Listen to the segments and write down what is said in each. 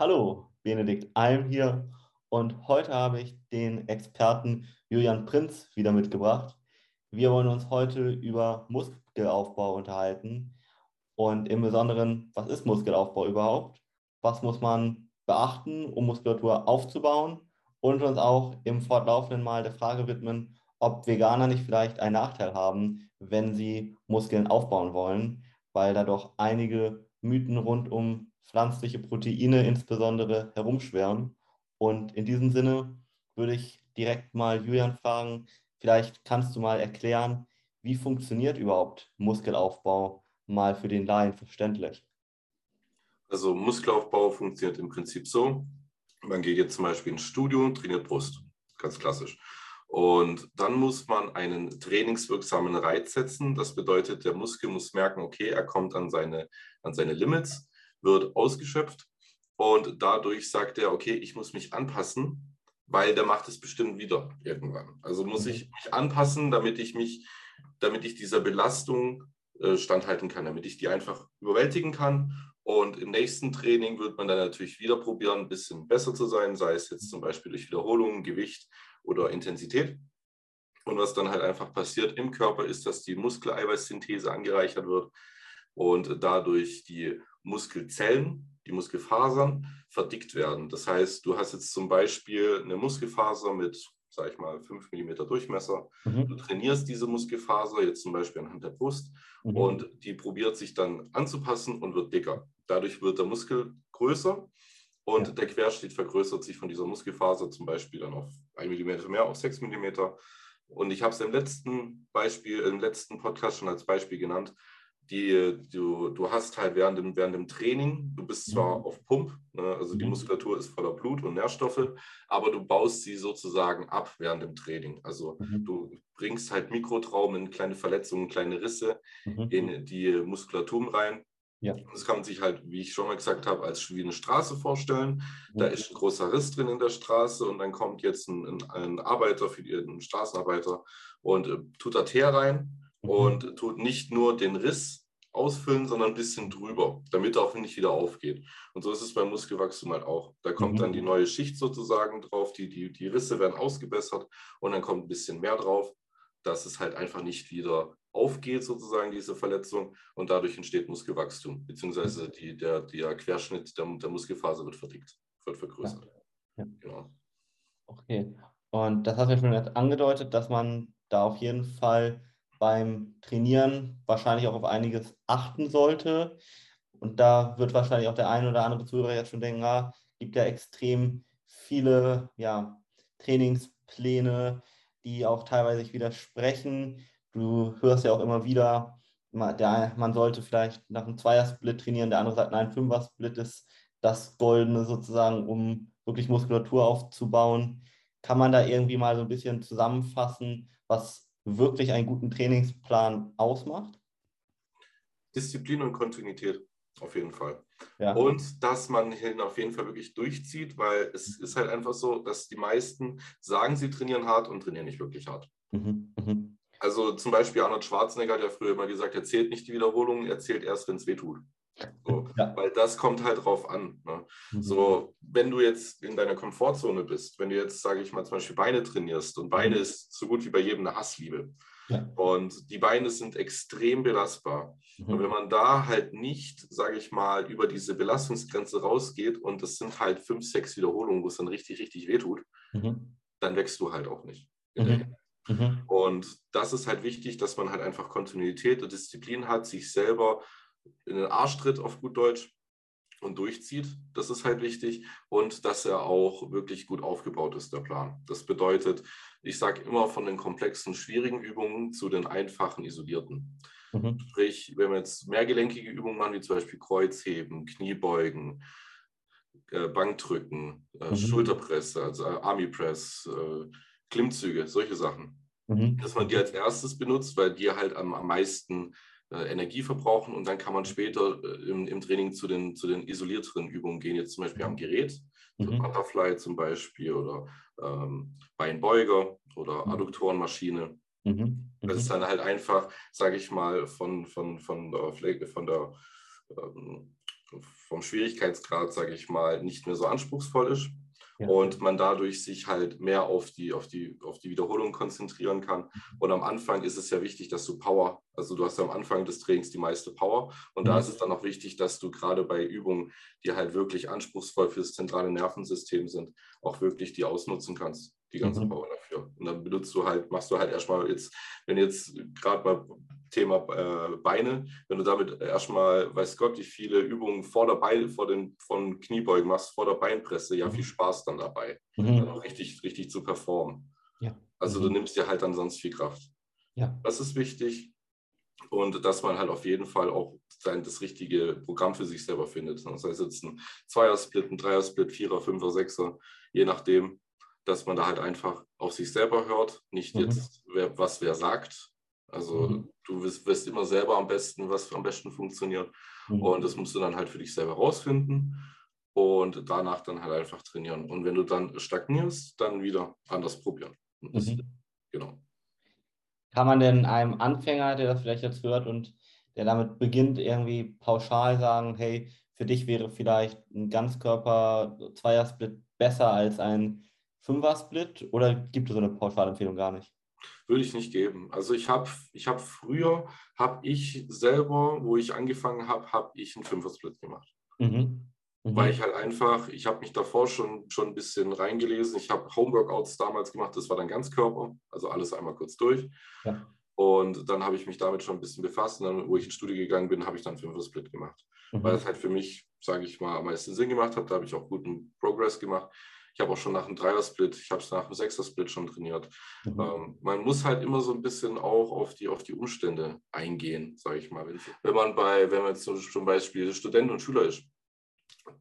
Hallo, Benedikt Alm hier und heute habe ich den Experten Julian Prinz wieder mitgebracht. Wir wollen uns heute über Muskelaufbau unterhalten und im Besonderen, was ist Muskelaufbau überhaupt? Was muss man beachten, um Muskulatur aufzubauen? Und uns auch im fortlaufenden Mal der Frage widmen, ob Veganer nicht vielleicht einen Nachteil haben, wenn sie Muskeln aufbauen wollen, weil da doch einige Mythen rund um pflanzliche Proteine insbesondere herumschwärmen. Und in diesem Sinne würde ich direkt mal Julian fragen, vielleicht kannst du mal erklären, wie funktioniert überhaupt Muskelaufbau mal für den Laien verständlich? Also Muskelaufbau funktioniert im Prinzip so, man geht jetzt zum Beispiel ins Studio, trainiert Brust, ganz klassisch. Und dann muss man einen trainingswirksamen Reiz setzen. Das bedeutet, der Muskel muss merken, okay, er kommt an seine, an seine Limits wird ausgeschöpft und dadurch sagt er, okay, ich muss mich anpassen, weil der macht es bestimmt wieder irgendwann. Also muss mhm. ich mich anpassen, damit ich mich, damit ich dieser Belastung äh, standhalten kann, damit ich die einfach überwältigen kann. Und im nächsten Training wird man dann natürlich wieder probieren, ein bisschen besser zu sein, sei es jetzt zum Beispiel durch Wiederholungen, Gewicht oder Intensität. Und was dann halt einfach passiert im Körper ist, dass die Muskeleiweißsynthese angereichert wird und dadurch die Muskelzellen, die Muskelfasern verdickt werden. Das heißt, du hast jetzt zum Beispiel eine Muskelfaser mit, sag ich mal, 5 mm Durchmesser. Mhm. Du trainierst diese Muskelfaser jetzt zum Beispiel anhand der Brust mhm. und die probiert sich dann anzupassen und wird dicker. Dadurch wird der Muskel größer und ja. der Querschnitt vergrößert sich von dieser Muskelfaser zum Beispiel dann auf 1 mm mehr, auf 6 mm. Und ich habe es im letzten Beispiel, im letzten Podcast schon als Beispiel genannt die, du, du hast halt während dem, während dem Training, du bist zwar mhm. auf Pump, ne, also die mhm. Muskulatur ist voller Blut und Nährstoffe, aber du baust sie sozusagen ab während dem Training. Also mhm. du bringst halt Mikrotraumen, kleine Verletzungen, kleine Risse mhm. in die Muskulatur rein. Ja. Das kann man sich halt, wie ich schon mal gesagt habe, als wie eine Straße vorstellen. Da mhm. ist ein großer Riss drin in der Straße und dann kommt jetzt ein, ein, Arbeiter, für die, ein Straßenarbeiter und äh, tut da Teer rein. Und tut nicht nur den Riss ausfüllen, sondern ein bisschen drüber, damit er auch nicht wieder aufgeht. Und so ist es beim Muskelwachstum halt auch. Da kommt mhm. dann die neue Schicht sozusagen drauf, die, die, die Risse werden ausgebessert und dann kommt ein bisschen mehr drauf, dass es halt einfach nicht wieder aufgeht, sozusagen diese Verletzung und dadurch entsteht Muskelwachstum, beziehungsweise mhm. die, der, der Querschnitt der, der Muskelfaser wird verdickt, wird vergrößert. Ja. Ja. Genau. Okay, und das hast du ja schon angedeutet, dass man da auf jeden Fall beim Trainieren wahrscheinlich auch auf einiges achten sollte. Und da wird wahrscheinlich auch der eine oder andere Zuhörer jetzt schon denken, ah, gibt ja extrem viele ja, Trainingspläne, die auch teilweise widersprechen. Du hörst ja auch immer wieder, der, man sollte vielleicht nach einem Zweiersplit trainieren, der andere sagt, nein, Fünfer-Split ist das Goldene sozusagen, um wirklich Muskulatur aufzubauen. Kann man da irgendwie mal so ein bisschen zusammenfassen, was wirklich einen guten Trainingsplan ausmacht? Disziplin und Kontinuität auf jeden Fall. Ja. Und dass man ihn auf jeden Fall wirklich durchzieht, weil es ist halt einfach so, dass die meisten sagen, sie trainieren hart und trainieren nicht wirklich hart. Mhm. Mhm. Also zum Beispiel Arnold Schwarzenegger hat ja früher immer gesagt, er zählt nicht die Wiederholungen, er zählt erst, wenn es weh tut. So, ja. Weil das kommt halt drauf an. Ne? Mhm. So, wenn du jetzt in deiner Komfortzone bist, wenn du jetzt, sage ich mal, zum Beispiel Beine trainierst und Beine mhm. ist so gut wie bei jedem eine Hassliebe. Ja. Und die Beine sind extrem belastbar. Mhm. Und wenn man da halt nicht, sage ich mal, über diese Belastungsgrenze rausgeht und das sind halt fünf, sechs Wiederholungen, wo es dann richtig, richtig wehtut, mhm. dann wächst du halt auch nicht. Mhm. mhm. Und das ist halt wichtig, dass man halt einfach Kontinuität und Disziplin hat, sich selber in den Arsch tritt auf gut Deutsch und durchzieht. Das ist halt wichtig. Und dass er auch wirklich gut aufgebaut ist, der Plan. Das bedeutet, ich sage immer von den komplexen, schwierigen Übungen zu den einfachen, isolierten. Mhm. Sprich, wenn wir jetzt mehrgelenkige Übungen machen, wie zum Beispiel Kreuzheben, Kniebeugen, äh, Bankdrücken, äh, mhm. Schulterpresse, also äh, Army Press, äh, Klimmzüge, solche Sachen. Mhm. Dass man die als erstes benutzt, weil die halt am, am meisten äh, Energie verbrauchen und dann kann man später äh, im, im, Training zu den, zu den isolierteren Übungen gehen, jetzt zum Beispiel am Gerät, mhm. Butterfly zum Beispiel oder ähm, Beinbeuger oder mhm. Adduktorenmaschine. Mhm. Das ist mhm. dann halt einfach, sage ich mal, von, von, von der, Pflege, von der ähm, vom Schwierigkeitsgrad, sage ich mal, nicht mehr so anspruchsvoll ist und man dadurch sich halt mehr auf die, auf, die, auf die Wiederholung konzentrieren kann. Mhm. Und am Anfang ist es ja wichtig, dass du Power, also du hast am Anfang des Trainings die meiste Power und mhm. da ist es dann auch wichtig, dass du gerade bei Übungen, die halt wirklich anspruchsvoll für das zentrale Nervensystem sind, auch wirklich die ausnutzen kannst die ganze mhm. Power dafür. Und dann benutzt du halt, machst du halt erstmal jetzt, wenn jetzt gerade mal Thema äh, Beine, wenn du damit erstmal, weiß Gott, wie viele Übungen vor der Bein, vor den von Kniebeugen machst, vor der Beinpresse, ja, viel mhm. Spaß dann dabei, mhm. dann auch richtig, richtig zu performen. Ja. Also mhm. du nimmst dir halt dann sonst viel Kraft. Ja. Das ist wichtig. Und dass man halt auf jeden Fall auch sein, das richtige Programm für sich selber findet. Das heißt jetzt ein Zweier-Split, ein Dreier-Split, Vierer, Fünfer, Sechser, je nachdem, dass man da halt einfach auf sich selber hört, nicht mhm. jetzt, wer, was wer sagt. Also mhm. du wirst, wirst, immer selber am besten, was am besten funktioniert. Mhm. Und das musst du dann halt für dich selber rausfinden und danach dann halt einfach trainieren. Und wenn du dann stagnierst, dann wieder anders probieren. Das, mhm. genau. Kann man denn einem Anfänger, der das vielleicht jetzt hört und der damit beginnt, irgendwie pauschal sagen, hey, für dich wäre vielleicht ein Ganzkörper-Zweiersplit besser als ein Fünfer-Split oder gibt es so eine Pauschalempfehlung gar nicht? Würde ich nicht geben. Also ich habe ich hab früher, habe ich selber, wo ich angefangen habe, habe ich einen Fünfer-Split gemacht. Mhm. Mhm. Weil ich halt einfach, ich habe mich davor schon, schon ein bisschen reingelesen. Ich habe Homeworkouts damals gemacht, das war dann Ganzkörper, also alles einmal kurz durch. Ja. Und dann habe ich mich damit schon ein bisschen befasst. Und dann, wo ich ins Studio gegangen bin, habe ich dann Fünfer-Split gemacht. Mhm. Weil es halt für mich, sage ich mal, am meisten Sinn gemacht hat. Da habe ich auch guten Progress gemacht. Ich habe auch schon nach einem Dreier-Split, ich habe es nach einem Sechser-Split schon trainiert. Mhm. Ähm, man muss halt immer so ein bisschen auch auf die, auf die Umstände eingehen, sage ich mal. Wenn man bei, wenn man zum Beispiel Student und Schüler ist,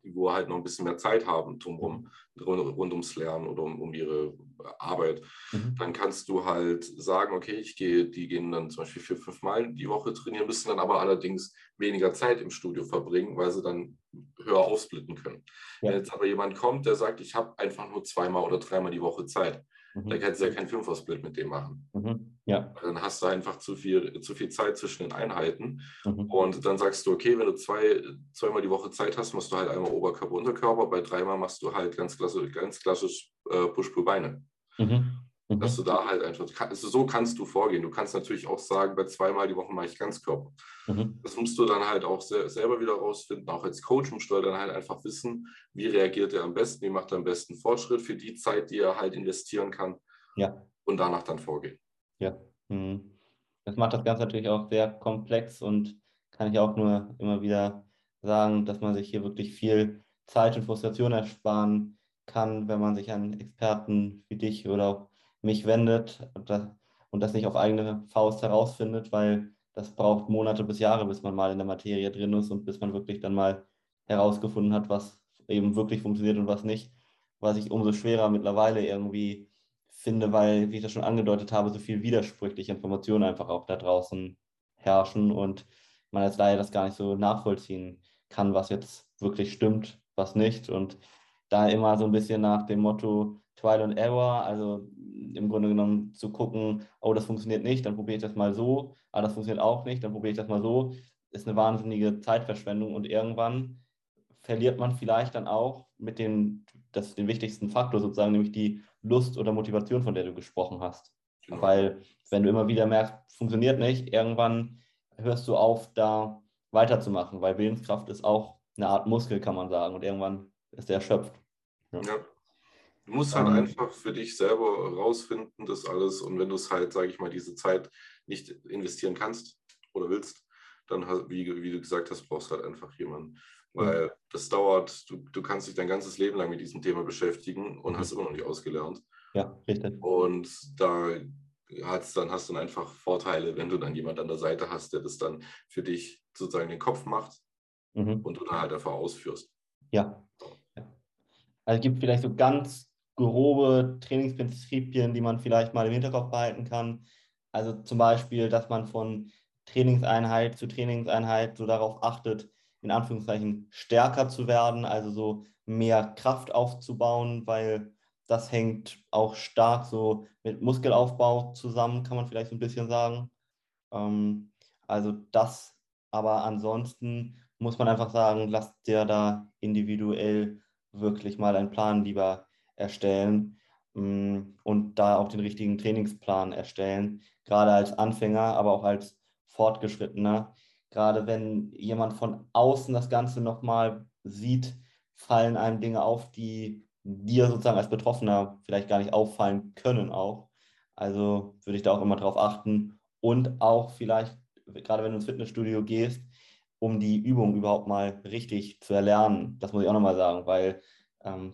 wo halt noch ein bisschen mehr Zeit haben drumherum, rund, rund ums Lernen oder um, um ihre Arbeit, mhm. dann kannst du halt sagen, okay, ich gehe, die gehen dann zum Beispiel vier, fünf Mal die Woche trainieren, müssen dann aber allerdings weniger Zeit im Studio verbringen, weil sie dann höher aufsplitten können. Ja. Wenn jetzt aber jemand kommt, der sagt, ich habe einfach nur zweimal oder dreimal die Woche Zeit, Mhm. Da kannst du ja keinen Fünfer-Split mit dem machen. Mhm. Ja. Dann hast du einfach zu viel, zu viel Zeit zwischen den Einheiten. Mhm. Und dann sagst du, okay, wenn du zwei, zweimal die Woche Zeit hast, machst du halt einmal Oberkörper, Unterkörper. Bei dreimal machst du halt ganz klassisch, ganz klassisch äh, Push-Pull-Beine. Mhm. Mhm. Dass du da halt einfach, also so kannst du vorgehen. Du kannst natürlich auch sagen, bei zweimal die Woche mache ich Ganzkörper. Mhm. Das musst du dann halt auch se selber wieder rausfinden. Auch als Coach musst du dann halt einfach wissen, wie reagiert er am besten, wie macht er am besten Fortschritt für die Zeit, die er halt investieren kann. Ja. Und danach dann vorgehen. Ja. Mhm. Das macht das Ganze natürlich auch sehr komplex und kann ich auch nur immer wieder sagen, dass man sich hier wirklich viel Zeit und Frustration ersparen kann, wenn man sich an Experten wie dich oder auch mich wendet und das, nicht auf eigene Faust herausfindet, weil das braucht Monate bis Jahre, bis man mal in der Materie drin ist und bis man wirklich dann mal herausgefunden hat, was eben wirklich funktioniert und was nicht. Was ich umso schwerer mittlerweile irgendwie finde, weil, wie ich das schon angedeutet habe, so viel widersprüchliche Informationen einfach auch da draußen herrschen und man jetzt leider das gar nicht so nachvollziehen kann, was jetzt wirklich stimmt, was nicht. Und da immer so ein bisschen nach dem Motto, Trial and Error, also im Grunde genommen zu gucken, oh, das funktioniert nicht, dann probiere ich das mal so, aber das funktioniert auch nicht, dann probiere ich das mal so, ist eine wahnsinnige Zeitverschwendung und irgendwann verliert man vielleicht dann auch mit dem, das den wichtigsten Faktor sozusagen, nämlich die Lust oder Motivation, von der du gesprochen hast. Genau. Weil wenn du immer wieder merkst, funktioniert nicht, irgendwann hörst du auf, da weiterzumachen, weil Willenskraft ist auch eine Art Muskel, kann man sagen, und irgendwann ist der erschöpft. Ja. ja. Du musst halt ähm, einfach für dich selber rausfinden, das alles. Und wenn du es halt, sage ich mal, diese Zeit nicht investieren kannst oder willst, dann, wie, wie du gesagt hast, brauchst du halt einfach jemanden. Weil das dauert, du, du kannst dich dein ganzes Leben lang mit diesem Thema beschäftigen und mhm. hast immer noch nicht ausgelernt. Ja, richtig. Und da hat's dann, hast du dann einfach Vorteile, wenn du dann jemand an der Seite hast, der das dann für dich sozusagen den Kopf macht mhm. und du dann halt einfach ausführst. Ja. ja. Also es gibt vielleicht so ganz grobe Trainingsprinzipien, die man vielleicht mal im Hinterkopf behalten kann. Also zum Beispiel, dass man von Trainingseinheit zu Trainingseinheit so darauf achtet, in Anführungszeichen stärker zu werden, also so mehr Kraft aufzubauen, weil das hängt auch stark so mit Muskelaufbau zusammen, kann man vielleicht so ein bisschen sagen. Ähm, also das, aber ansonsten muss man einfach sagen, lasst dir da individuell wirklich mal einen Plan lieber erstellen mm, und da auch den richtigen Trainingsplan erstellen, gerade als Anfänger, aber auch als Fortgeschrittener. Gerade wenn jemand von außen das Ganze nochmal sieht, fallen einem Dinge auf, die dir sozusagen als Betroffener vielleicht gar nicht auffallen können auch. Also würde ich da auch immer drauf achten und auch vielleicht, gerade wenn du ins Fitnessstudio gehst, um die Übung überhaupt mal richtig zu erlernen. Das muss ich auch nochmal sagen, weil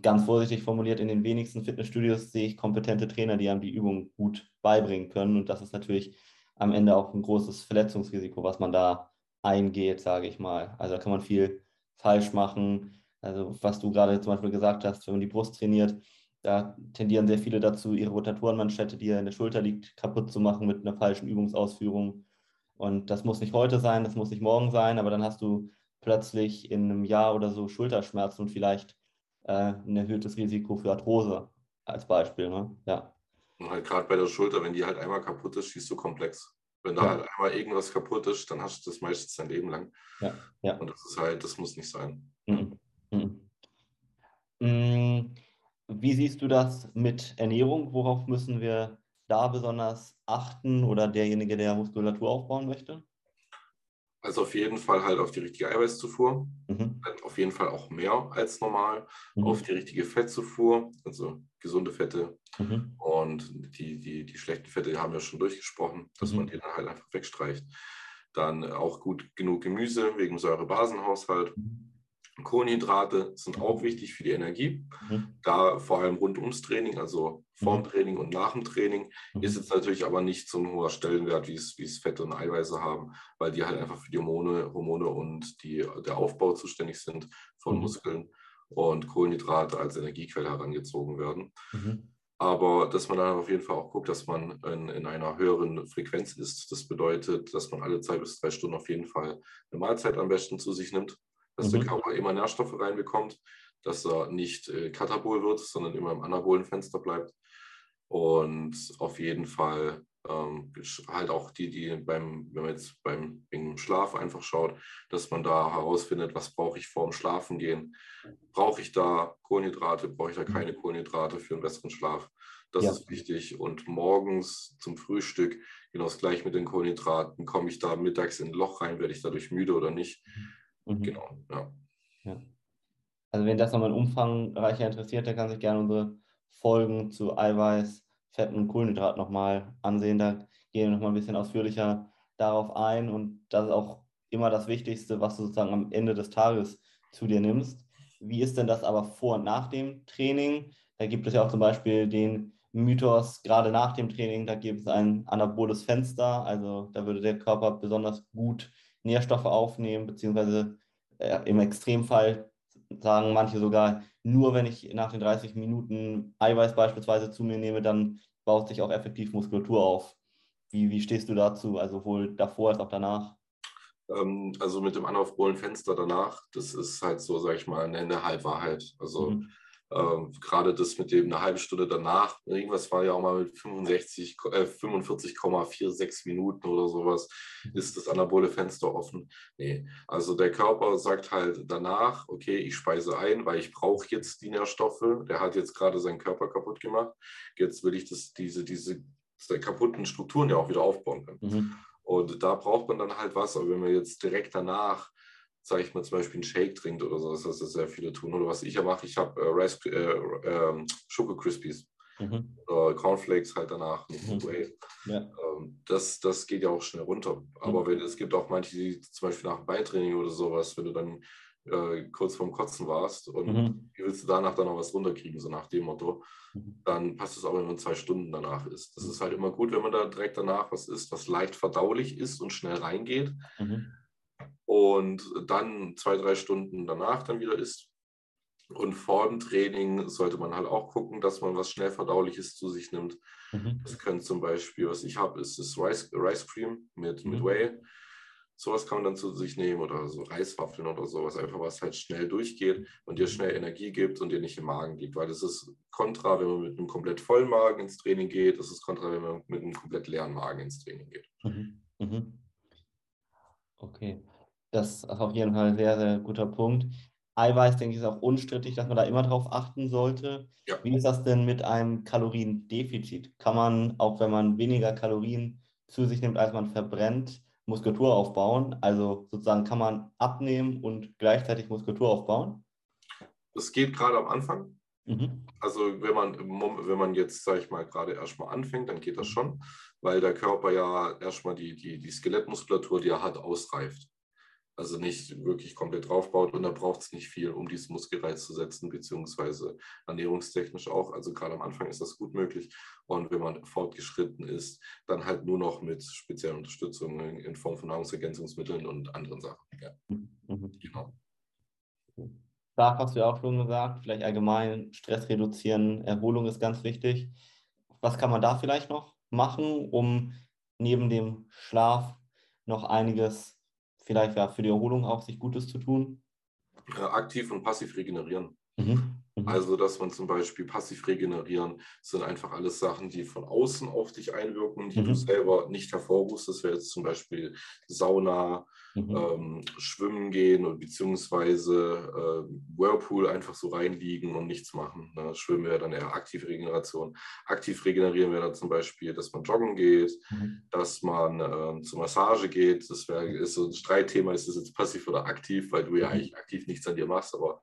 ganz vorsichtig formuliert, in den wenigsten Fitnessstudios sehe ich kompetente Trainer, die einem die Übung gut beibringen können. Und das ist natürlich am Ende auch ein großes Verletzungsrisiko, was man da eingeht, sage ich mal. Also da kann man viel falsch machen. Also was du gerade zum Beispiel gesagt hast, wenn man die Brust trainiert, da tendieren sehr viele dazu, ihre Rotatorenmanschette, die ja in der Schulter liegt, kaputt zu machen mit einer falschen Übungsausführung. Und das muss nicht heute sein, das muss nicht morgen sein, aber dann hast du plötzlich in einem Jahr oder so Schulterschmerzen und vielleicht äh, ein erhöhtes Risiko für Arthrose als Beispiel. Ne? Ja. Und halt gerade bei der Schulter, wenn die halt einmal kaputt ist, schießt du komplex. Wenn da ja. halt einmal irgendwas kaputt ist, dann hast du das meistens dein Leben lang. Ja. Ja. Und das ist halt, das muss nicht sein. Mhm. Mhm. Mm, wie siehst du das mit Ernährung? Worauf müssen wir da besonders achten oder derjenige, der Muskulatur aufbauen möchte? Also auf jeden Fall halt auf die richtige Eiweißzufuhr, mhm. auf jeden Fall auch mehr als normal, mhm. auf die richtige Fettzufuhr, also gesunde Fette mhm. und die, die, die schlechten Fette haben wir schon durchgesprochen, dass man mhm. die dann halt einfach wegstreicht. Dann auch gut genug Gemüse wegen Säurebasenhaushalt. Mhm. Kohlenhydrate sind auch wichtig für die Energie. Mhm. Da vor allem rund ums Training, also vorm mhm. Training und nach dem Training, mhm. ist jetzt natürlich aber nicht so ein hoher Stellenwert, wie es, wie es Fette und Eiweiße haben, weil die halt einfach für die Hormone, Hormone und die, der Aufbau zuständig sind von mhm. Muskeln und Kohlenhydrate als Energiequelle herangezogen werden. Mhm. Aber dass man dann auf jeden Fall auch guckt, dass man in, in, einer höheren Frequenz ist. Das bedeutet, dass man alle zwei bis drei Stunden auf jeden Fall eine Mahlzeit am besten zu sich nimmt dass mhm. der Körper immer Nährstoffe reinbekommt, dass er nicht äh, katabol wird, sondern immer im anabolen Fenster bleibt. Und auf jeden Fall ähm, halt auch die, die beim, wenn man jetzt beim, beim Schlaf einfach schaut, dass man da herausfindet, was brauche ich vorm Schlafen gehen. Brauche ich da Kohlenhydrate, brauche ich da keine mhm. Kohlenhydrate für einen besseren Schlaf? Das ja. ist wichtig. Und morgens zum Frühstück, genau das gleiche mit den Kohlenhydraten, komme ich da mittags in ein Loch rein, werde ich dadurch müde oder nicht? Mhm. Genau, ja. ja. Also wenn das nochmal umfangreicher interessiert, der kann sich gerne unsere Folgen zu Eiweiß, Fetten und Kohlenhydraten nochmal ansehen. Da gehen wir nochmal ein bisschen ausführlicher darauf ein und das ist auch immer das Wichtigste, was du sozusagen am Ende des Tages zu dir nimmst. Wie ist denn das aber vor und nach dem Training? Da gibt es ja auch zum Beispiel den Mythos, gerade nach dem Training, da gibt es ein anaboles Fenster, also da würde der Körper besonders gut Nährstoffe aufnehmen, beziehungsweise äh, im Extremfall sagen manche sogar, nur wenn ich nach den 30 Minuten Eiweiß beispielsweise zu mir nehme, dann baut sich auch effektiv Muskulatur auf. Wie, wie stehst du dazu, also sowohl davor als auch danach? Ähm, also mit dem anaufrohlen Fenster danach, das ist halt so, sag ich mal, eine Halbwahrheit. Also mhm. Ähm, gerade das mit dem eine halbe Stunde danach, irgendwas war ja auch mal mit 65, äh, 45,46 Minuten oder sowas, mhm. ist das anabole Fenster offen. Nee, also der Körper sagt halt danach, okay, ich speise ein, weil ich brauche jetzt die Nährstoffe. Der hat jetzt gerade seinen Körper kaputt gemacht. Jetzt will ich das, diese, diese kaputten Strukturen ja auch wieder aufbauen können. Mhm. Und da braucht man dann halt was. Aber wenn man jetzt direkt danach sage ich mal, zum Beispiel einen Shake trinkt oder so, das ist sehr viele tun. Oder was ich ja mache, ich habe äh, Rice, äh, äh, Schoko Crispies mhm. oder Cornflakes halt danach mit mhm. Whey. Ja. Ähm, das, das geht ja auch schnell runter. Aber mhm. wenn, es gibt auch manche, die zum Beispiel nach dem Beintraining oder sowas, wenn du dann äh, kurz vorm Kotzen warst und mhm. willst du danach dann noch was runterkriegen, so nach dem Motto, mhm. dann passt es auch, wenn man zwei Stunden danach ist. Das ist halt immer gut, wenn man da direkt danach was isst, was leicht verdaulich ist und schnell reingeht. Mhm und dann zwei, drei Stunden danach dann wieder isst. Und vor dem Training sollte man halt auch gucken, dass man was schnell verdauliches zu sich nimmt. Mhm. Das können zum Beispiel, was ich habe, ist das Rice, Rice Cream mit, mhm. mit Whey. Sowas kann man dann zu sich nehmen oder so Reiswaffeln oder sowas, einfach was halt schnell durchgeht und dir schnell Energie gibt und dir nicht im Magen liegt. Weil das ist kontra, wenn man mit einem komplett vollen Magen ins Training geht. Das ist kontra, wenn man mit einem komplett leeren Magen ins Training geht. Mhm. Mhm. Okay. Das ist auf jeden Fall ein sehr, sehr guter Punkt. Eiweiß, denke ich, ist auch unstrittig, dass man da immer drauf achten sollte. Ja. Wie ist das denn mit einem Kaloriendefizit? Kann man, auch wenn man weniger Kalorien zu sich nimmt, als man verbrennt, Muskulatur aufbauen? Also sozusagen kann man abnehmen und gleichzeitig Muskulatur aufbauen? Das geht gerade am Anfang. Mhm. Also wenn man, wenn man jetzt, sage ich mal, gerade erstmal anfängt, dann geht das schon, weil der Körper ja erstmal die, die, die Skelettmuskulatur, die er hat, ausreift. Also nicht wirklich komplett draufbaut und da braucht es nicht viel, um diesen Muskelreiz zu setzen, beziehungsweise ernährungstechnisch auch. Also gerade am Anfang ist das gut möglich. Und wenn man fortgeschritten ist, dann halt nur noch mit speziellen Unterstützung in Form von Nahrungsergänzungsmitteln und anderen Sachen. Ja. Mhm. Genau. Schlaf hast du ja auch schon gesagt, vielleicht allgemein Stress reduzieren, Erholung ist ganz wichtig. Was kann man da vielleicht noch machen, um neben dem Schlaf noch einiges vielleicht ja, für die Erholung auch sich Gutes zu tun? Aktiv und passiv regenerieren. Mhm. Mhm. Also, dass man zum Beispiel passiv regenerieren, sind einfach alles Sachen, die von außen auf dich einwirken, die mhm. du selber nicht hervorrufst. Das wäre jetzt zum Beispiel Sauna, mhm. ähm, Schwimmen gehen und beziehungsweise äh, Whirlpool einfach so reinliegen und nichts machen. Ne? Schwimmen wäre dann eher aktive Regeneration. Aktiv regenerieren wäre dann zum Beispiel, dass man joggen geht, mhm. dass man äh, zur Massage geht. Das wäre so ein Streitthema, ist das jetzt passiv oder aktiv, weil du ja mhm. eigentlich aktiv nichts an dir machst, aber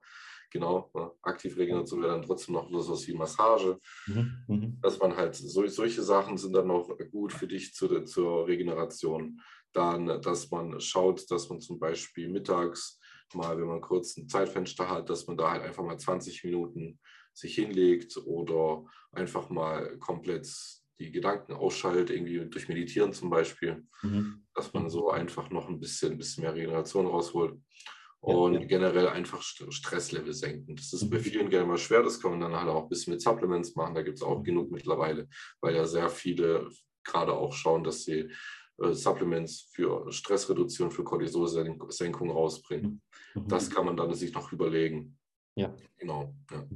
genau, ne? Aktivregeneration wäre dann trotzdem noch so was wie Massage. Mhm, mhm. Dass man halt, so, solche Sachen sind dann noch gut für dich zu, zur Regeneration. Dann, dass man schaut, dass man zum Beispiel mittags mal, wenn man kurz ein Zeitfenster hat, dass man da halt einfach mal 20 Minuten sich hinlegt oder einfach mal komplett die Gedanken ausschaltet, irgendwie durch Meditieren zum Beispiel, mhm. dass man so einfach noch ein bisschen, ein bisschen mehr Regeneration rausholt und ja, ja. generell einfach Stresslevel senken. Das ist bei mhm. vielen gerne mal schwer, das kann man dann halt auch ein bisschen mit Supplements machen, da gibt es auch mhm. genug mittlerweile, weil ja sehr viele gerade auch schauen, dass sie äh, Supplements für Stressreduktion, für Cortisolsenkung rausbringen. Mhm. Das kann man dann sich noch überlegen. Ja. Genau. Ja.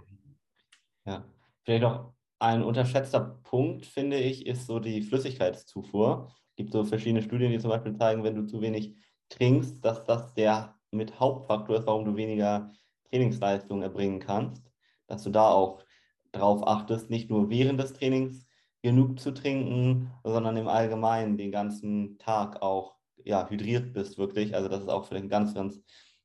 ja. Vielleicht auch ein unterschätzter Punkt, finde ich, ist so die Flüssigkeitszufuhr. Es gibt so verschiedene Studien, die zum Beispiel zeigen, wenn du zu wenig trinkst, dass das der mit Hauptfaktor ist, warum du weniger Trainingsleistung erbringen kannst, dass du da auch drauf achtest, nicht nur während des Trainings genug zu trinken, sondern im Allgemeinen den ganzen Tag auch ja, hydriert bist, wirklich. Also das ist auch vielleicht ein ganz, ganz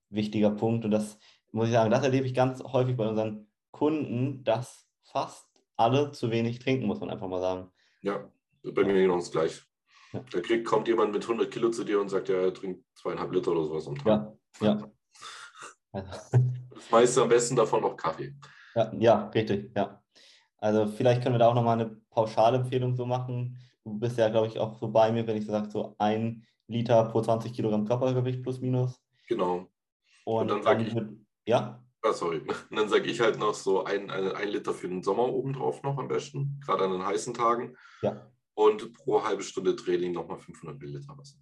wichtiger Punkt. Und das muss ich sagen, das erlebe ich ganz häufig bei unseren Kunden, dass fast alle zu wenig trinken, muss man einfach mal sagen. Ja, bei mir genau das gleich. Ja. Da kriegt, kommt jemand mit 100 Kilo zu dir und sagt, ja, er trinkt zweieinhalb Liter oder sowas am Tag. Ja, ja. Das meiste am besten davon noch Kaffee. Ja, ja, richtig, ja. Also vielleicht können wir da auch nochmal eine Pauschalempfehlung so machen. Du bist ja, glaube ich, auch so bei mir, wenn ich so sage, so ein Liter pro 20 Kilogramm Körpergewicht plus minus. Genau. Und, Und dann sage ich, ja. Ah, sorry. Und dann sage ich halt noch so ein, ein, ein Liter für den Sommer obendrauf noch am besten, gerade an den heißen Tagen. Ja. Und pro halbe Stunde Training nochmal 500 Milliliter Wasser.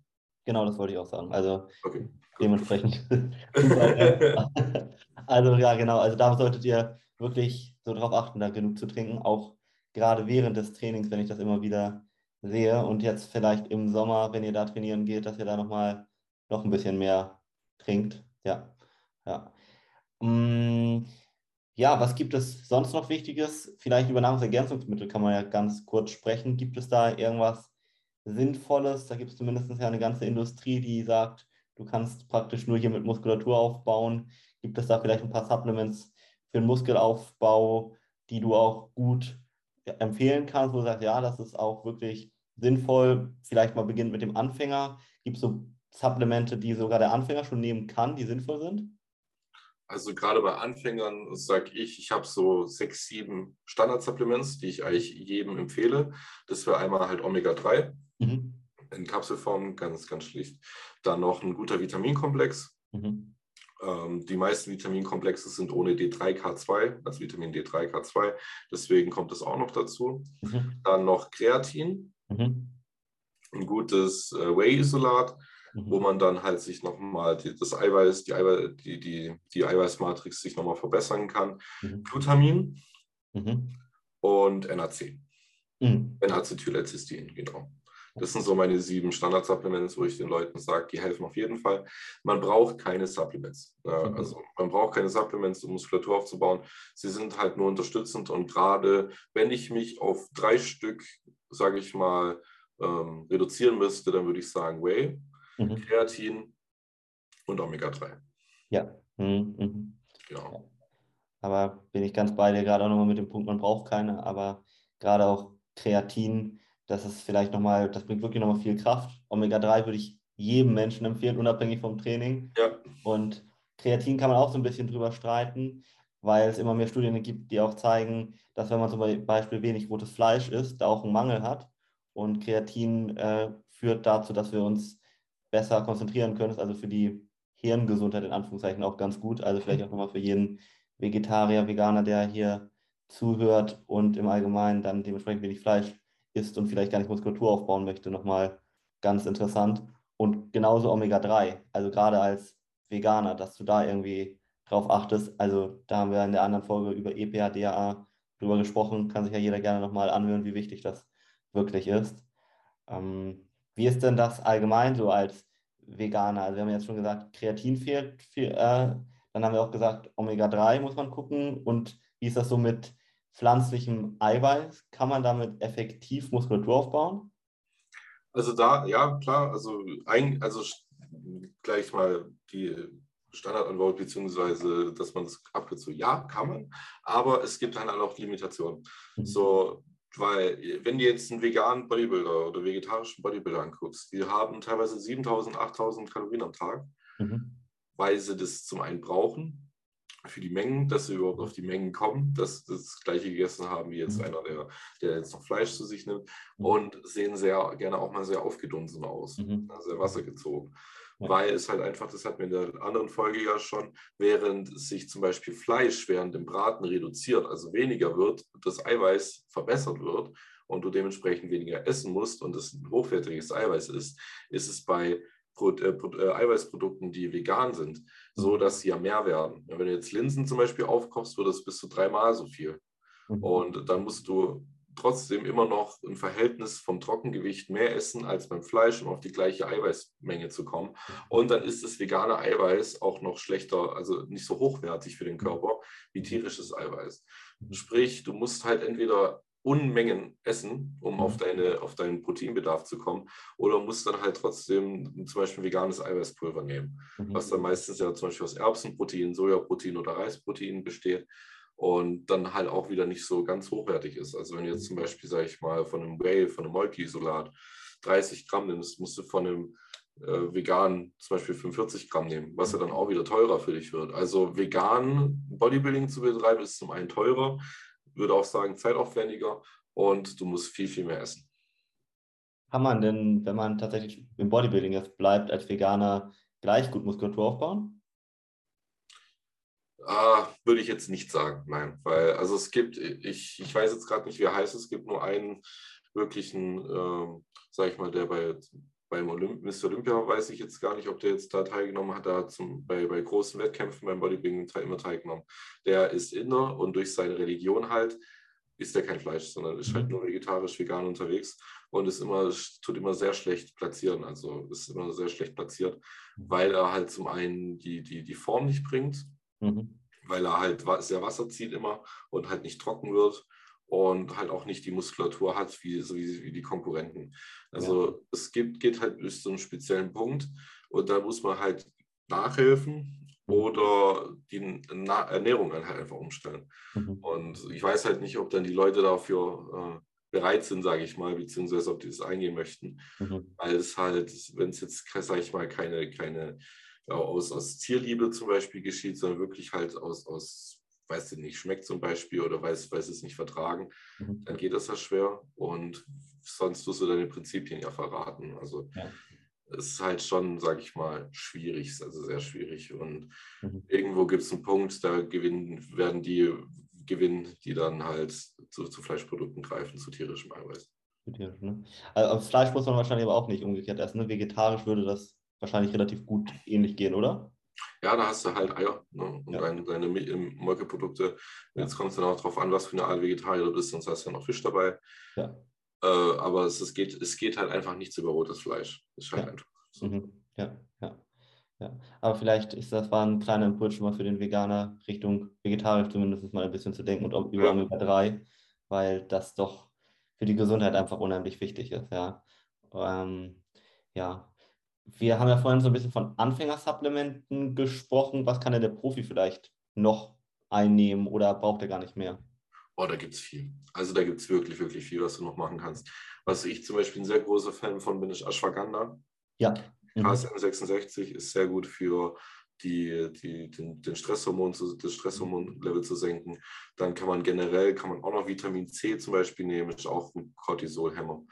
Genau, das wollte ich auch sagen. Also okay, dementsprechend. also ja, genau. Also da solltet ihr wirklich so darauf achten, da genug zu trinken, auch gerade während des Trainings, wenn ich das immer wieder sehe. Und jetzt vielleicht im Sommer, wenn ihr da trainieren geht, dass ihr da nochmal noch ein bisschen mehr trinkt. Ja, ja. Mm, ja, was gibt es sonst noch Wichtiges? Vielleicht über Nahrungsergänzungsmittel kann man ja ganz kurz sprechen. Gibt es da irgendwas, Sinnvolles. Da gibt es zumindest ja eine ganze Industrie, die sagt, du kannst praktisch nur hier mit Muskulatur aufbauen. Gibt es da vielleicht ein paar Supplements für den Muskelaufbau, die du auch gut empfehlen kannst, wo du sagst, ja, das ist auch wirklich sinnvoll. Vielleicht mal beginnen mit dem Anfänger. Gibt es so Supplemente, die sogar der Anfänger schon nehmen kann, die sinnvoll sind? Also gerade bei Anfängern sage ich, ich habe so sechs, sieben Standard-Supplements, die ich eigentlich jedem empfehle. Das wäre einmal halt Omega-3 mhm. in Kapselform, ganz, ganz schlicht. Dann noch ein guter Vitaminkomplex. Mhm. Ähm, die meisten Vitaminkomplexe sind ohne D3K2, also Vitamin D3K2. Deswegen kommt das auch noch dazu. Mhm. Dann noch Kreatin, mhm. ein gutes äh, Whey-Isolat wo mhm. man dann halt sich nochmal das Eiweiß, die, Eiweiß, die, die, die Eiweißmatrix sich nochmal verbessern kann. Mhm. Glutamin mhm. und NAC. Mhm. N-Acetylcystein, genau. Das sind so meine sieben Standard-Supplements, wo ich den Leuten sage, die helfen auf jeden Fall. Man braucht keine Supplements. Ja, mhm. also man braucht keine Supplements, um Muskulatur aufzubauen. Sie sind halt nur unterstützend und gerade wenn ich mich auf drei Stück, sage ich mal, ähm, reduzieren müsste, dann würde ich sagen Whey, mhm. Kreatin und Omega-3. Ja. Mhm. mhm. Genau. Aber bin ich ganz bei dir, gerade auch nochmal mit dem Punkt, man braucht keine, aber gerade auch Kreatin, das ist vielleicht nochmal, das bringt wirklich nochmal viel Kraft. Omega-3 würde ich jedem Menschen empfehlen, unabhängig vom Training. Ja. Und Kreatin kann man auch so ein bisschen drüber streiten, weil es immer mehr Studien gibt, die auch zeigen, dass wenn man zum Beispiel wenig rotes Fleisch isst, da auch einen Mangel hat. Und Kreatin äh, führt dazu, dass wir uns besser konzentrieren können. Also für die Hirngesundheit in Anführungszeichen auch ganz gut. Also vielleicht auch nochmal für jeden Vegetarier, Veganer, der hier zuhört und im Allgemeinen dann dementsprechend wenig Fleisch isst und vielleicht gar nicht Muskulatur aufbauen möchte, nochmal ganz interessant. Und genauso Omega-3, also gerade als Veganer, dass du da irgendwie drauf achtest. Also da haben wir in der anderen Folge über EPA, DHA drüber gesprochen, kann sich ja jeder gerne nochmal anhören, wie wichtig das wirklich ist. Ähm, wie ist denn das allgemein so als Veganer? Also wir haben jetzt schon gesagt, Kreatin fehlt, viel, äh, dann haben wir auch gesagt, Omega-3 muss man gucken. Und wie ist das so mit pflanzlichem Eiweiß? Kann man damit effektiv Muskulatur aufbauen? Also da, ja, klar, also, ein, also gleich mal die Standardantwort, beziehungsweise dass man das so ja, kann man, aber es gibt dann auch Limitationen. Mhm. So, weil wenn du jetzt einen veganen Bodybuilder oder vegetarischen Bodybuilder anguckst, die haben teilweise 7000, 8000 Kalorien am Tag. Mhm weil sie das zum einen brauchen, für die Mengen, dass sie überhaupt auf die Mengen kommen, dass sie das gleiche gegessen haben wie jetzt mhm. einer, der, der jetzt noch Fleisch zu sich nimmt mhm. und sehen sehr gerne auch mal sehr aufgedunsen aus, mhm. sehr wassergezogen. Ja. Weil es halt einfach, das hatten wir in der anderen Folge ja schon, während sich zum Beispiel Fleisch während dem Braten reduziert, also weniger wird, das Eiweiß verbessert wird und du dementsprechend weniger essen musst und es ein hochwertiges Eiweiß ist, ist es bei äh, äh, Eiweißprodukten, die vegan sind, so mhm. dass sie ja mehr werden. Wenn du jetzt Linsen zum Beispiel aufkochst, wird das bis zu dreimal so viel. Mhm. Und dann musst du trotzdem immer noch ein Verhältnis vom Trockengewicht mehr essen als beim Fleisch, um auf die gleiche Eiweißmenge zu kommen. Und dann ist das vegane Eiweiß auch noch schlechter, also nicht so hochwertig für den Körper wie tierisches Eiweiß. Mhm. Sprich, du musst halt entweder Unmengen essen, um auf, mhm. deine, auf deinen Proteinbedarf zu kommen. Oder musst dann halt trotzdem zum Beispiel veganes Eiweißpulver nehmen, mhm. was dann meistens ja zum Beispiel aus Erbsenprotein, Sojaprotein oder Reisprotein besteht und dann halt auch wieder nicht so ganz hochwertig ist. Also wenn du jetzt zum mhm. Beispiel, sage ich mal, von einem Whey, von einem Molki-Isolat 30 Gramm nimmst, musst du von einem äh, vegan zum Beispiel 45 Gramm nehmen, was ja dann auch wieder teurer für dich wird. Also vegan Bodybuilding zu betreiben ist zum einen teurer, würde auch sagen, zeitaufwendiger und du musst viel, viel mehr essen. Kann man denn, wenn man tatsächlich im Bodybuilding jetzt bleibt, als Veganer gleich gut Muskulatur aufbauen? Ah, würde ich jetzt nicht sagen, nein. Weil, also es gibt, ich, ich weiß jetzt gerade nicht, wie er heißt, es gibt nur einen wirklichen, äh, sag ich mal, der bei beim Olymp Mr. Olympia weiß ich jetzt gar nicht, ob der jetzt da teilgenommen hat. Da zum, bei, bei großen Wettkämpfen beim Bodybuilding immer teilgenommen. Der ist inner und durch seine Religion halt isst er kein Fleisch, sondern ist halt nur vegetarisch, vegan unterwegs und ist immer, tut immer sehr schlecht platzieren. Also ist immer sehr schlecht platziert, weil er halt zum einen die, die, die Form nicht bringt, mhm. weil er halt sehr Wasser zieht immer und halt nicht trocken wird und halt auch nicht die Muskulatur hat wie, so wie, wie die Konkurrenten. Also ja. es gibt, geht halt bis zu einem speziellen Punkt und da muss man halt nachhelfen mhm. oder die Na Ernährung halt einfach umstellen. Mhm. Und ich weiß halt nicht, ob dann die Leute dafür äh, bereit sind, sage ich mal, beziehungsweise ob die das eingehen möchten. Mhm. Weil es halt, wenn es jetzt, sage ich mal, keine, keine aus, aus Tierliebe zum Beispiel geschieht, sondern wirklich halt aus, aus weiß es nicht, schmeckt zum Beispiel oder weiß, weiß es nicht vertragen, mhm. dann geht das ja schwer. Und sonst tust du deine Prinzipien ja verraten. Also ja. es ist halt schon, sage ich mal, schwierig, also sehr schwierig. Und mhm. irgendwo gibt es einen Punkt, da gewinnen, werden die gewinnen, die dann halt zu, zu Fleischprodukten greifen, zu tierischem Eiweiß. Tierisch, ne? also Fleisch muss man wahrscheinlich aber auch nicht umgekehrt essen. Ne? Vegetarisch würde das wahrscheinlich relativ gut ähnlich gehen, oder? Ja, da hast du halt Eier ne? und ja. deine, deine Molkeprodukte. Jetzt kommt es dann auch darauf an, was für eine Art Vegetarier du bist, sonst hast du ja noch Fisch dabei. Ja. Äh, aber es, es, geht, es geht halt einfach nichts über rotes Fleisch. Ist halt Ja. einfach so. Mhm. Ja, ja, ja. Aber vielleicht ist das war ein kleiner Impuls schon mal für den Veganer Richtung vegetarisch zumindest mal ein bisschen zu denken und auch über Ja. Omega-3, weil das doch für die Gesundheit einfach unheimlich wichtig ist, ja. Ähm, ja. Wir haben ja vorhin so ein bisschen von Anfängersupplementen gesprochen. Was kann denn der Profi vielleicht noch einnehmen oder braucht er gar nicht mehr? Oh, da gibt es viel. Also da gibt es wirklich, wirklich viel, was du noch machen kannst. Was ich zum Beispiel ein sehr großer Fan von bin, ist Ashwagandha. Ja. Mhm. KSM 66 ist sehr gut für die, die, den, den Stresshormon, das Stresshormonlevel zu senken. Dann kann man generell, kann man auch noch Vitamin C zum Beispiel nehmen, ist auch ein Cortisolhemmer.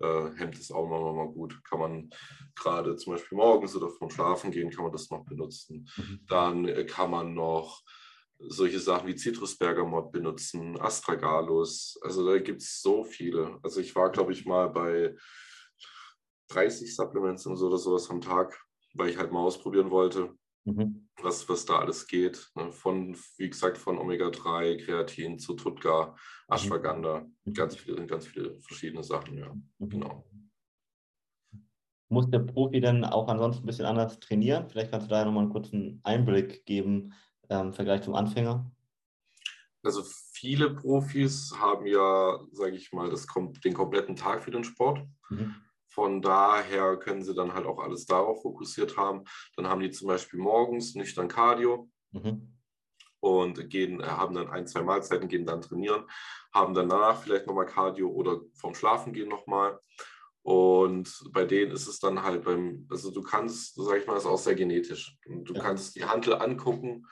Äh, hemmt es auch mal gut. Kann man gerade zum Beispiel morgens oder vom Schlafen gehen, kann man das noch benutzen. Mhm. Dann äh, kann man noch solche Sachen wie Citrusbergamot benutzen, Astragalus. Also da gibt es so viele. Also ich war, glaube ich, mal bei 30 Supplements und so oder sowas am Tag, weil ich halt mal ausprobieren wollte, Mhm. Was, was da alles geht. ne? Von, wie gesagt, von Omega-3, Kreatin zu Tutka, Ashwagandha, Mhm. ganz viele, ganz viele verschiedene Sachen, ja. Mhm. Genau. Muss der Profi denn auch ansonsten ein bisschen anders trainieren? Vielleicht kannst du da nochmal einen kurzen Einblick geben ähm, im Vergleich zum Anfänger. Also viele Profis haben ja, sage ich mal, das, den kompletten Tag für den Sport. Mhm. Von daher können sie dann halt auch alles darauf fokussiert haben. Dann haben die zum Beispiel morgens nüchtern Cardio Mhm. und gehen, äh, haben dann ein, zwei Mahlzeiten, gehen dann trainieren, haben dann danach vielleicht nochmal Cardio oder vorm Schlafen gehen nochmal. Und bei denen ist es dann halt beim, also du kannst, sag ich mal, ist auch sehr genetisch. Und Du Ja. kannst die Hantel angucken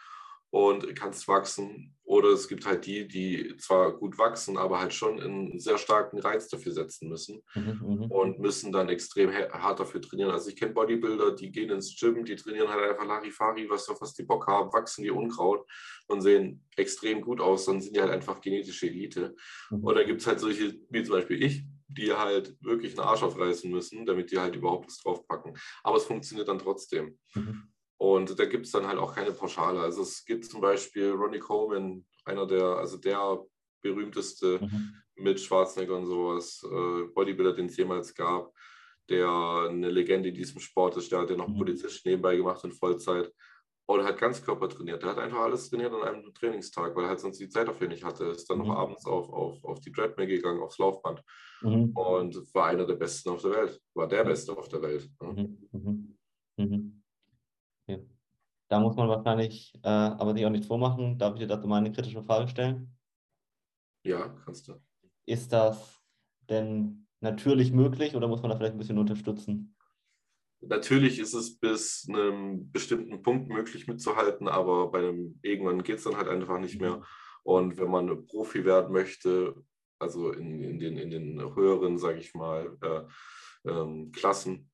und kannst wachsen. Oder es gibt halt die, die zwar gut wachsen, aber halt schon einen sehr starken Reiz dafür setzen müssen Mhm. Mhm. und müssen dann extrem hart dafür trainieren. Also ich kenne Bodybuilder, die gehen ins Gym, die trainieren halt einfach Larifari, was auf was die Bock haben, wachsen wie Unkraut und sehen extrem gut aus, dann sind die halt einfach genetische Elite. Mhm. Dann gibt es halt solche, wie zum Beispiel ich, die halt wirklich einen Arsch aufreißen müssen, damit die halt überhaupt was draufpacken. Aber es funktioniert dann trotzdem. Mhm. Und da gibt es dann halt auch keine Pauschale. Also es gibt zum Beispiel Ronnie Coleman, einer der, also der berühmteste Mhm. mit Schwarzenegger und sowas, äh, Bodybuilder, den es jemals gab, der eine Legende in diesem Sport ist, der hat ja noch Mhm. Polizist nebenbei gemacht in Vollzeit und hat Ganzkörper trainiert. Der hat einfach alles trainiert an einem Trainingstag, weil er halt sonst die Zeit dafür nicht hatte. Ist dann Mhm. noch abends auf, auf, auf die Treadmill gegangen, aufs Laufband Mhm. und war einer der Besten auf der Welt, war der Ja. Beste auf der Welt. ne? Mhm. Da muss man wahrscheinlich äh, aber sich auch nichts vormachen. Darf ich dir dazu mal eine kritische Frage stellen? Ja, kannst du. Ist das denn natürlich möglich oder muss man da vielleicht ein bisschen unterstützen? Natürlich ist es bis einem bestimmten Punkt möglich mitzuhalten, aber bei einem, irgendwann geht es dann halt einfach nicht mehr. Und wenn man Profi werden möchte, also in, in, den, in den höheren, sage ich mal, äh, ähm, Klassen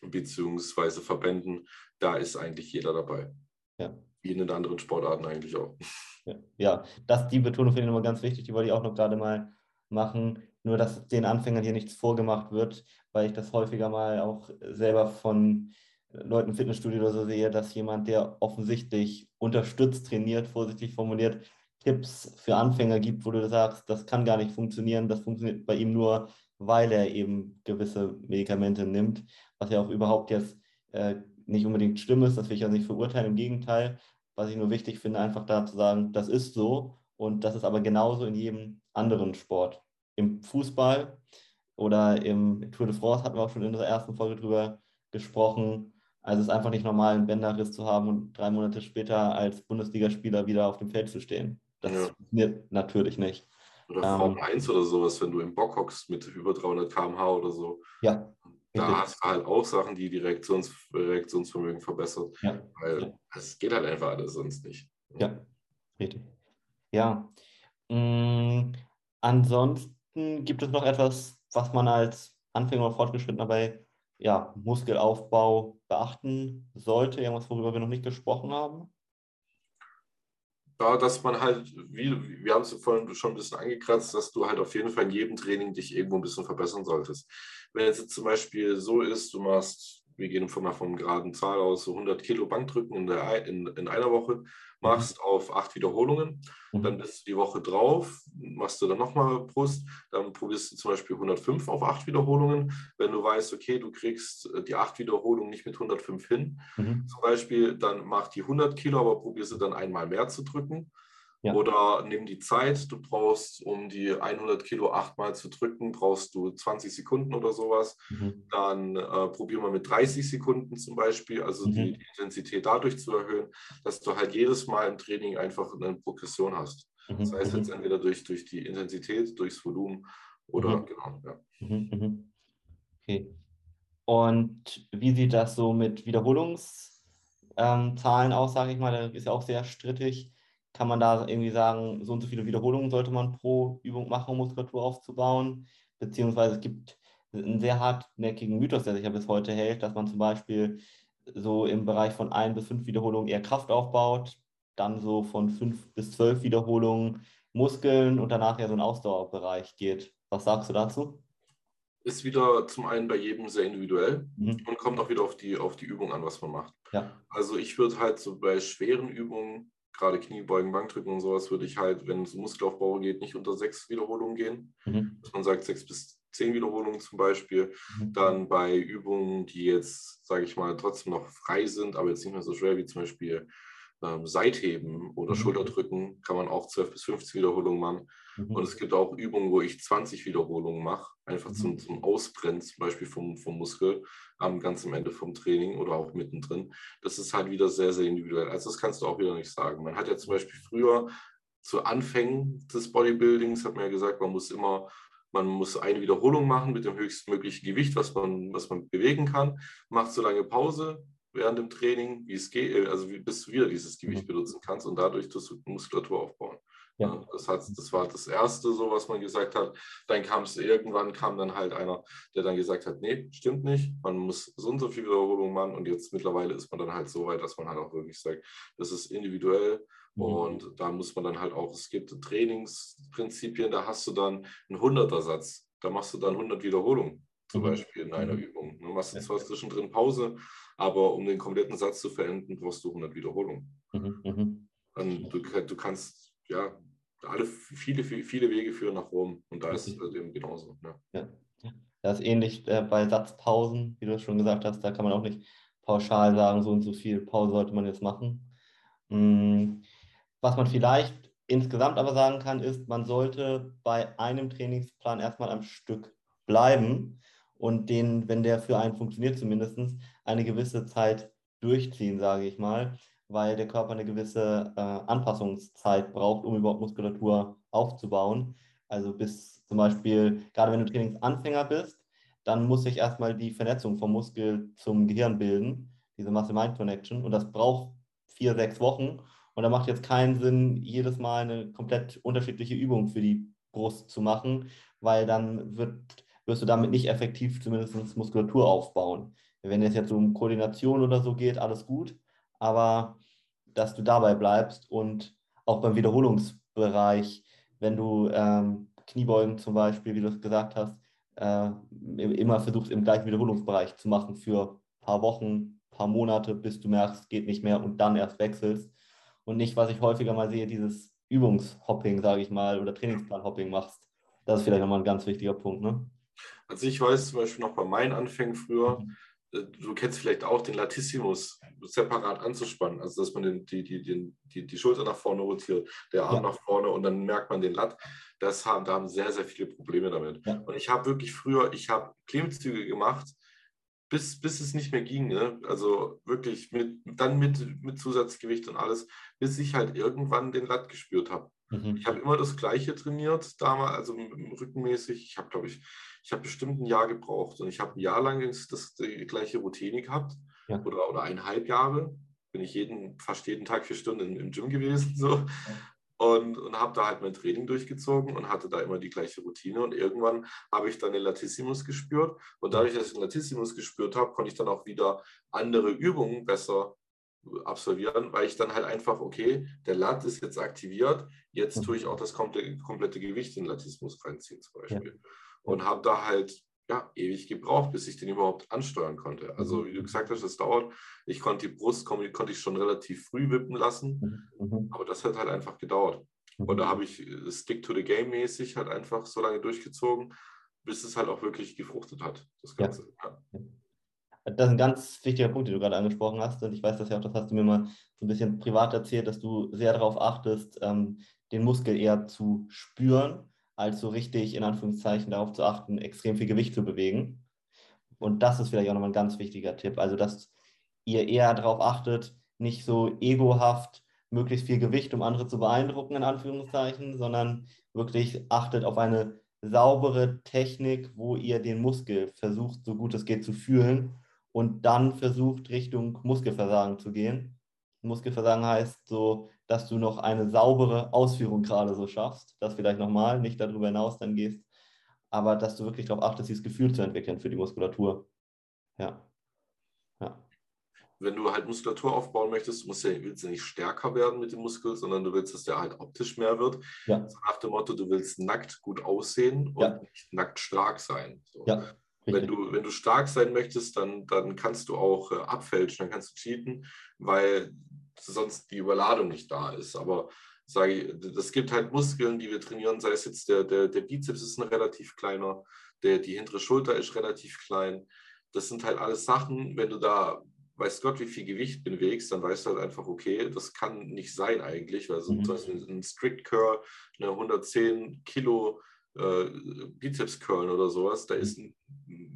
beziehungsweise Verbänden, da ist eigentlich jeder dabei. Ja. Wie in den anderen Sportarten eigentlich auch. Ja, ja, das, die Betonung finde ich nochmal ganz wichtig, die wollte ich auch noch gerade mal machen. Nur, dass den Anfängern hier nichts vorgemacht wird, weil ich das häufiger mal auch selber von Leuten im Fitnessstudio oder so sehe, dass jemand, der offensichtlich unterstützt trainiert, vorsichtig formuliert, Tipps für Anfänger gibt, wo du sagst, das kann gar nicht funktionieren, das funktioniert bei ihm nur, weil er eben gewisse Medikamente nimmt, was ja auch überhaupt jetzt äh, nicht unbedingt schlimm ist, das will ich ja nicht verurteilen, im Gegenteil, was ich nur wichtig finde, einfach da zu sagen, das ist so und das ist aber genauso in jedem anderen Sport. Im Fußball oder im Tour de France hatten wir auch schon in unserer ersten Folge drüber gesprochen. Also es ist einfach nicht normal, einen Bänderriss zu haben und drei Monate später als Bundesligaspieler wieder auf dem Feld zu stehen. Das Ja. funktioniert natürlich nicht. Oder Ähm. Formel 1 oder sowas, wenn du im Bock hockst mit über 300 km/h oder so. Ja, Da hast du halt auch Sachen, die die Reaktions Reaktionsvermögen verbessert. Ja. Weil es geht halt einfach alles sonst nicht. Ja, richtig. Ja. Mm, ansonsten gibt es noch etwas, was man als Anfänger oder Fortgeschrittener bei ja, Muskelaufbau beachten sollte? Irgendwas, worüber wir noch nicht gesprochen haben? Da, dass man halt, wie, wir haben es vorhin schon ein bisschen angekratzt, dass du halt auf jeden Fall in jedem Training dich irgendwo ein bisschen verbessern solltest. Wenn es jetzt zum Beispiel so ist, du machst, wir gehen von von geraden Zahl aus, so 100 Kilo Bankdrücken in, der, in, in einer Woche, machst auf acht Wiederholungen. Mhm. Dann bist du die Woche drauf, machst du dann nochmal Brust, dann probierst du zum Beispiel 105 auf acht Wiederholungen. Wenn du weißt, okay, du kriegst äh, die acht Wiederholungen nicht mit 105 hin, mhm. zum Beispiel, dann mach die 100 Kilo, aber probierst du dann einmal mehr zu drücken. Ja. Oder nimm die Zeit, du brauchst, um die 100 Kilo achtmal zu drücken, brauchst du 20 Sekunden oder sowas. Mhm. Dann äh, probier mal mit 30 Sekunden zum Beispiel, also mhm. die, die, Intensität dadurch zu erhöhen, dass du halt jedes Mal im Training einfach eine Progression hast. Mhm. Das heißt jetzt mhm. entweder durch, durch die Intensität, durchs Volumen oder mhm. genau. Ja. Mhm. Okay. Und wie sieht das so mit Wiederholungszahlen ähm, aus, sage ich mal? Da ist ja auch sehr strittig kann man da irgendwie sagen, so und so viele Wiederholungen sollte man pro Übung machen, um Muskulatur aufzubauen. Beziehungsweise es gibt einen sehr hartnäckigen Mythos, der sich ja bis heute hält, dass man zum Beispiel so im Bereich von ein bis fünf Wiederholungen eher Kraft aufbaut, dann so von fünf bis zwölf Wiederholungen Muskeln und danach ja so ein Ausdauerbereich geht. Was sagst du dazu? Ist wieder zum einen bei jedem sehr individuell mhm. und kommt auch wieder auf die, auf die Übung an, was man macht. Ja. Also ich würde halt so bei schweren Übungen gerade Kniebeugen, Bankdrücken und sowas, würde ich halt, wenn es um Muskelaufbau geht, nicht unter sechs Wiederholungen gehen. Mhm. Dass man sagt, sechs bis zehn Wiederholungen zum Beispiel. Mhm. Dann bei Übungen, die jetzt, sage ich mal, trotzdem noch frei sind, aber jetzt nicht mehr so schwer wie zum Beispiel ähm, Seitheben oder mhm. Schulterdrücken, kann man auch 12 bis 15 Wiederholungen machen. Mhm. Und es gibt auch Übungen, wo ich 20 Wiederholungen mache, einfach mhm. zum, zum Ausbrennen, zum Beispiel vom, vom Muskel am ganz am Ende vom Training oder auch mittendrin. Das ist halt wieder sehr, sehr individuell. Also das kannst du auch wieder nicht sagen. Man hat ja zum Beispiel früher zu Anfängen des Bodybuildings, hat man ja gesagt, man muss immer man muss eine Wiederholung machen mit dem höchstmöglichen Gewicht, was man, was man bewegen kann, macht so lange Pause während dem Training, wie es geht, also bis du wieder dieses Gewicht mhm. benutzen kannst und dadurch tust du Muskulatur aufbauen. Ja. Das, hat, das war das Erste, so was man gesagt hat. Dann kam es irgendwann, kam dann halt einer, der dann gesagt hat, nee, stimmt nicht, man muss so und so viel Wiederholung machen und jetzt mittlerweile ist man dann halt so weit, dass man halt auch wirklich sagt, das ist individuell mhm. und da muss man dann halt auch, es gibt Trainingsprinzipien, da hast du dann einen 100er Satz, da machst du dann 100 Wiederholungen zum. Beispiel in einer mhm. Übung. Du machst zwar zwischendrin Pause, aber um den kompletten Satz zu verenden, brauchst du 100 Wiederholungen. Mhm. mhm. Du, du kannst ja alle viele, viele Wege führen nach Rom und da ist es eben genauso. Ja. ja. Das ist ähnlich äh, bei Satzpausen, wie du schon gesagt hast, da kann man auch nicht pauschal sagen, so und so viel Pause sollte man jetzt machen. Hm, was man vielleicht insgesamt aber sagen kann, ist, man sollte bei einem Trainingsplan erstmal am Stück bleiben und den, wenn der für einen funktioniert zumindest, eine gewisse Zeit durchziehen, sage ich mal weil der Körper eine gewisse äh, Anpassungszeit braucht, um überhaupt Muskulatur aufzubauen. Also bis zum Beispiel, gerade wenn du Trainingsanfänger bist, dann muss sich erstmal die Vernetzung vom Muskel zum Gehirn bilden, diese Muscle-Mind-Connection. Und das braucht vier, sechs Wochen. Und da macht jetzt keinen Sinn, jedes Mal eine komplett unterschiedliche Übung für die Brust zu machen, weil dann wird, wirst du damit nicht effektiv zumindest Muskulatur aufbauen. Wenn es jetzt um Koordination oder so geht, alles gut aber dass du dabei bleibst und auch beim Wiederholungsbereich, wenn du ähm, Kniebeugen zum Beispiel, wie du es gesagt hast, äh, immer versuchst im gleichen Wiederholungsbereich zu machen für ein paar Wochen, paar Monate, bis du merkst, es geht nicht mehr und dann erst wechselst. Und nicht, was ich häufiger mal sehe, dieses Übungshopping, sage ich mal, oder Trainingsplanhopping machst. Das ist vielleicht nochmal ein ganz wichtiger Punkt. Ne? Also ich weiß zum Beispiel noch bei meinen Anfängen früher. Äh, du kennst vielleicht auch den Latissimus separat anzuspannen, also dass man den, die, die, die, die Schulter nach vorne rotiert, der Arm ja. nach vorne und dann merkt man den Lat. Das haben, da haben sehr, sehr viele Probleme damit. Ja. Und ich habe wirklich früher, ich habe Klimmzüge gemacht, bis, bis es nicht mehr ging. Ne? Also wirklich mit, dann mit, mit Zusatzgewicht und alles, bis ich halt irgendwann den Lat gespürt habe. Mhm. Ich habe immer das Gleiche trainiert damals, also rückenmäßig. Ich habe, glaube ich, ich habe bestimmt ein Jahr gebraucht und ich habe ein Jahr lang das, das die gleiche Routine gehabt ja. oder, oder eineinhalb Jahre. Bin ich jeden, fast jeden Tag vier Stunden im, im Gym gewesen. So. Und, und habe da halt mein Training durchgezogen und hatte da immer die gleiche Routine. Und irgendwann habe ich dann den Latissimus gespürt. Und dadurch, dass ich den Latissimus gespürt habe, konnte ich dann auch wieder andere Übungen besser absolvieren, weil ich dann halt einfach, okay, der Lat ist jetzt aktiviert, jetzt tue ich auch das komplette, komplette Gewicht in Latismus reinziehen zum Beispiel. Ja. Und habe da halt ja, ewig gebraucht, bis ich den überhaupt ansteuern konnte. Also wie du gesagt hast, es dauert. Ich konnte die Brust konnte ich schon relativ früh wippen lassen, mhm. mhm. aber das hat halt einfach gedauert. Und da mhm. habe ich äh, Stick to the Game mäßig halt einfach so lange durchgezogen, bis es halt auch wirklich gefruchtet hat, das Ganze. Ja. Ja. Das ist ein ganz wichtiger Punkt, den du gerade angesprochen hast. Und ich weiß das ja auch, das hast du mir mal so ein bisschen privat erzählt, dass du sehr darauf achtest, ähm, den Muskel eher zu spüren, als so richtig in Anführungszeichen darauf zu achten, extrem viel Gewicht zu bewegen. Und das ist vielleicht auch nochmal ein ganz wichtiger Tipp. Also, dass ihr eher darauf achtet, nicht so egohaft möglichst viel Gewicht, um andere zu beeindrucken, in Anführungszeichen, sondern wirklich achtet auf eine saubere Technik, wo ihr den Muskel versucht, so gut es geht, zu fühlen und dann versucht, Richtung Muskelversagen zu gehen. Muskelversagen heißt so, dass du noch eine saubere Ausführung gerade so schaffst. Das vielleicht nochmal, nicht darüber hinaus dann gehst, aber dass du wirklich darauf achtest, dieses Gefühl zu entwickeln für die Muskulatur. Ja. Ja wenn du halt Muskulatur aufbauen möchtest, musst du, willst du nicht stärker werden mit dem Muskel, sondern du willst, dass der halt optisch mehr wird. Ja. So nach dem Motto, du willst nackt gut aussehen und ja. nicht nackt stark sein. So. Ja. Wenn du, wenn du stark sein möchtest, dann, dann kannst du auch äh, abfälschen, dann kannst du cheaten, weil sonst die Überladung nicht da ist. Aber sage ich, das gibt halt Muskeln, die wir trainieren, sei es jetzt der, der, der Bizeps ist ein relativ kleiner, der, die hintere Schulter ist relativ klein. Das sind halt alles Sachen, wenn du da weiß Gott, wie viel Gewicht bewegst, dann weißt du halt einfach, okay, das kann nicht sein eigentlich, weil so mhm. zum Beispiel ein Strict Curl, eine 110 Kilo äh, Bizeps Curl oder sowas, da ist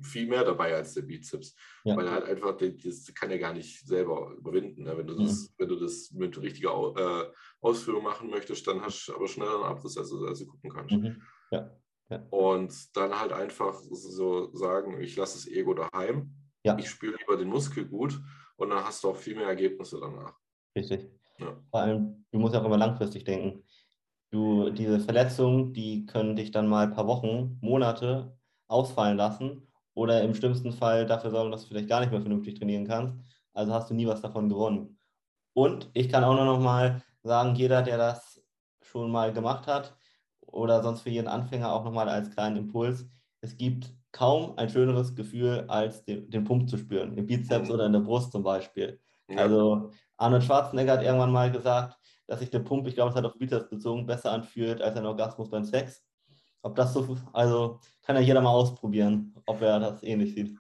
viel mehr dabei als der Bizeps, ja. weil halt einfach, das kann er gar nicht selber überwinden. Ne? Wenn, du das, mhm. wenn du das mit richtiger äh, Ausführung machen möchtest, dann hast du aber schneller einen Abriss, als du, als du gucken kannst. Mhm. Ja. Ja. Und dann halt einfach so sagen, ich lasse das Ego daheim ja. Ich spüre lieber den Muskel gut und dann hast du auch viel mehr Ergebnisse danach. Richtig. Ja. Vor allem, du musst auch immer langfristig denken. Du, diese Verletzungen, die können dich dann mal ein paar Wochen, Monate ausfallen lassen oder im schlimmsten Fall dafür sorgen, dass du vielleicht gar nicht mehr vernünftig trainieren kannst. Also hast du nie was davon gewonnen. Und ich kann auch nur noch mal sagen, jeder, der das schon mal gemacht hat oder sonst für jeden Anfänger auch noch mal als kleinen Impuls, es gibt kaum ein schöneres Gefühl, als den, den Pump zu spüren, im Bizeps oder in der Brust zum Beispiel. Also Arnold Schwarzenegger hat irgendwann mal gesagt, dass sich der Pump, ich glaube, es hat auf Bizeps bezogen, besser anfühlt als ein Orgasmus beim Sex. Ob das so, also kann ja jeder mal ausprobieren, ob er das ähnlich sieht.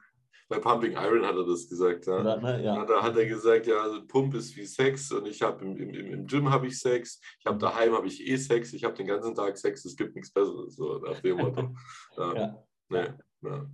Bei Pumping Iron hat er das gesagt. Ja. Oder, ne? ja. Da hat er gesagt, ja, also Pump ist wie Sex und ich habe im, im, im Gym habe ich Sex, ich habe daheim habe ich eh Sex, ich habe den ganzen Tag Sex, es gibt nichts Besseres, so nach dem Motto. ja. ja. Nee. Ja.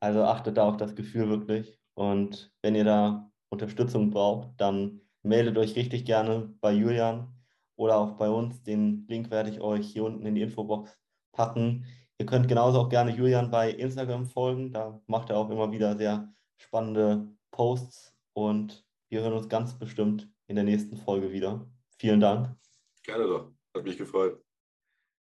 Also achtet da auf das Gefühl wirklich. Und wenn ihr da Unterstützung braucht, dann meldet euch richtig gerne bei Julian oder auch bei uns. Den Link werde ich euch hier unten in die Infobox packen. Ihr könnt genauso auch gerne Julian bei Instagram folgen. Da macht er auch immer wieder sehr spannende Posts. Und wir hören uns ganz bestimmt in der nächsten Folge wieder. Vielen Dank. Gerne doch. Hat mich gefreut.